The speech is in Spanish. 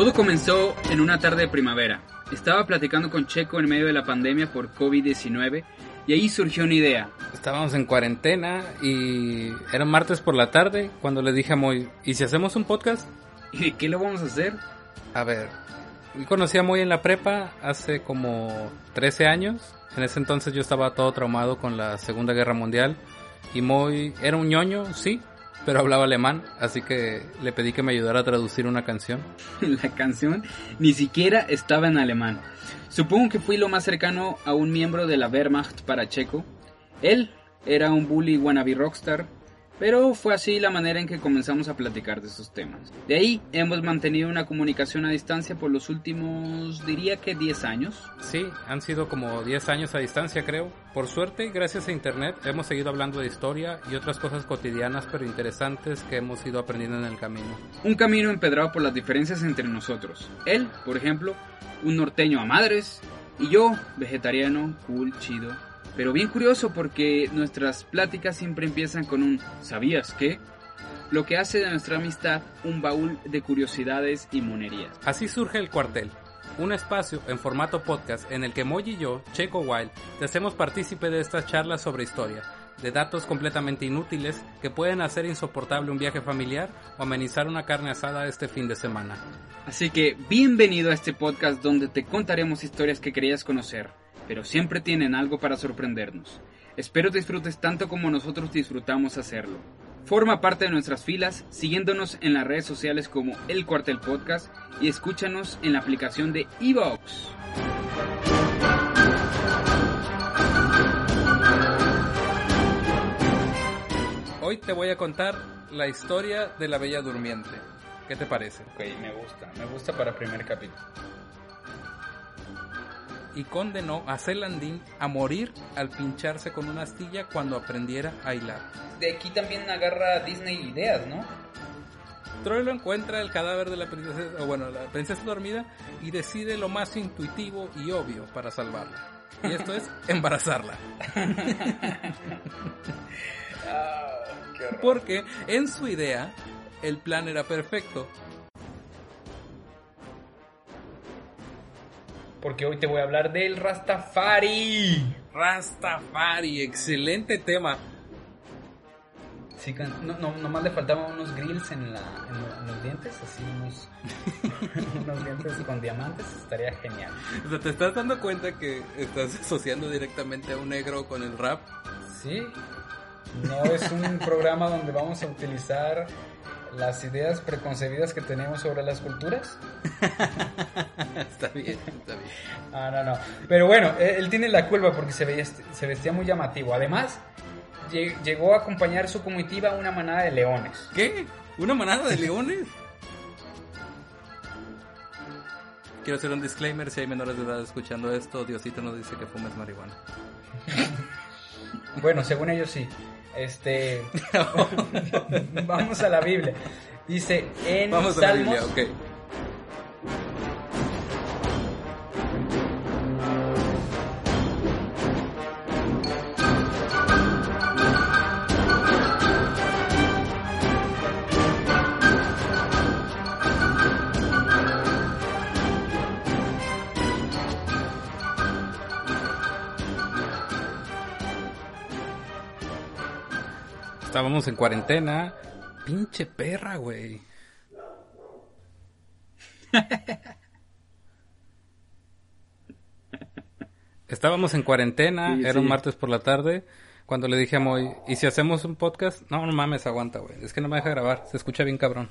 Todo comenzó en una tarde de primavera. Estaba platicando con Checo en medio de la pandemia por COVID-19 y ahí surgió una idea. Estábamos en cuarentena y era martes por la tarde cuando le dije a Moy, ¿y si hacemos un podcast? ¿Y de qué lo vamos a hacer? A ver, yo conocí a Moy en la prepa hace como 13 años. En ese entonces yo estaba todo traumado con la Segunda Guerra Mundial y Moy era un ñoño, sí, pero hablaba alemán, así que le pedí que me ayudara a traducir una canción. La canción ni siquiera estaba en alemán. Supongo que fui lo más cercano a un miembro de la Wehrmacht para Checo. Él era un bully wannabe rockstar, pero fue así la manera en que comenzamos a platicar de esos temas. De ahí hemos mantenido una comunicación a distancia por los últimos, diría que 10 años. Sí, han sido como 10 años a distancia creo. Por suerte, gracias a internet, hemos seguido hablando de historia y otras cosas cotidianas pero interesantes que hemos ido aprendiendo en el camino. Un camino empedrado por las diferencias entre nosotros. Él, por ejemplo, un norteño a madres, y yo, vegetariano, cool, chido, pero bien curioso porque nuestras pláticas siempre empiezan con un ¿sabías qué? Lo que hace de nuestra amistad un baúl de curiosidades y monerías. Así surge el cuartel, un espacio en formato podcast en el que Moy y yo, Checo Wild, te hacemos partícipe de estas charlas sobre historia, de datos completamente inútiles que pueden hacer insoportable un viaje familiar o amenizar una carne asada este fin de semana. Así que bienvenido a este podcast donde te contaremos historias que querías conocer pero siempre tienen algo para sorprendernos. Espero disfrutes tanto como nosotros disfrutamos hacerlo. Forma parte de nuestras filas siguiéndonos en las redes sociales como El Cuartel Podcast y escúchanos en la aplicación de Evox. Hoy te voy a contar la historia de la Bella Durmiente. ¿Qué te parece? Ok, me gusta, me gusta para primer capítulo y condenó a Celandín a morir al pincharse con una astilla cuando aprendiera a hilar. De aquí también agarra Disney ideas, ¿no? Troilo encuentra el cadáver de la princesa, o bueno, la princesa dormida y decide lo más intuitivo y obvio para salvarla. Y esto es embarazarla. Ah, Porque en su idea el plan era perfecto. Porque hoy te voy a hablar del Rastafari. Rastafari, excelente tema. Sí, no, no, nomás le faltaban unos grills en, la, en, los dientes, así unos, unos dientes con diamantes, estaría genial. O sea, ¿te estás dando cuenta que estás asociando directamente a un negro con el rap? Sí, no es un programa donde vamos a utilizar las ideas preconcebidas que tenemos sobre las culturas. está bien, está bien. Ah, no, no. Pero bueno, él tiene la culpa porque se, veía, se vestía muy llamativo. Además, llegó a acompañar su comitiva una manada de leones. ¿Qué? ¿Una manada de leones? Quiero hacer un disclaimer, si hay menores de edad escuchando esto, Diosito nos dice que fumes marihuana. bueno, según ellos sí. Este. vamos a la Biblia. Dice en Vamos Salmos, a la Biblia, ok. Estábamos en cuarentena. Pinche perra, güey. Estábamos en cuarentena, Sí, era un martes por la tarde, cuando le dije a Moy, ¿y si hacemos un podcast? No, no mames, aguanta, güey. Es que no me deja grabar, se escucha bien cabrón.